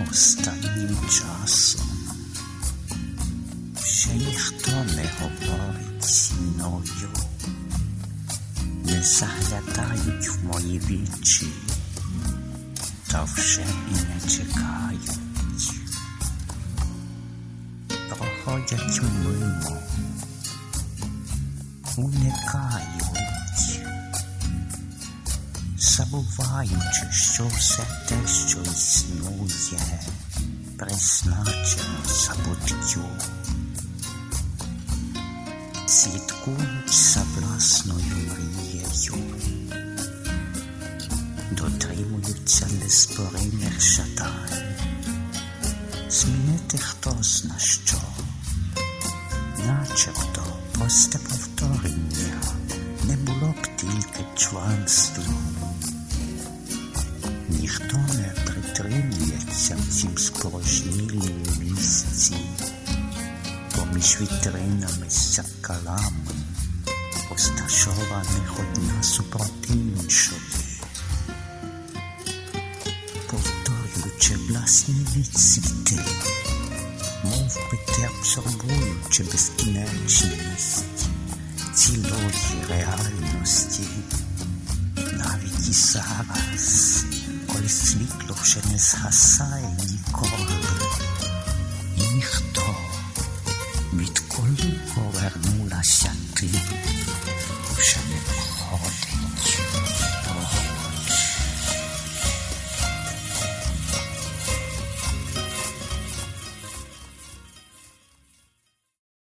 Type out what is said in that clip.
останнім часом. Ще ніхто не говорить зі мною, не заглядають в мої вічі, та вже і не чекають, проходять мимо, уникають забуваючи, що все те, що існує, призначено забуттю, слідкують за власною мрією, дотримуються незборних жадань, змінити хто зна що, начебто просте повторення. Не було б тільки чванством. Ніхто не притримується в цім спорожнілім місці, поміж вітринами з дзеркалами, розташованих одна супроти іншої, повторюючи власні відсвіти, мов би те абсорбуючи безкінечність цілої реальності, навіть і зараз, בסליק לובשנס הסל מכוח, נכתוב מתקול קורר מול השקלי, ובשנה חול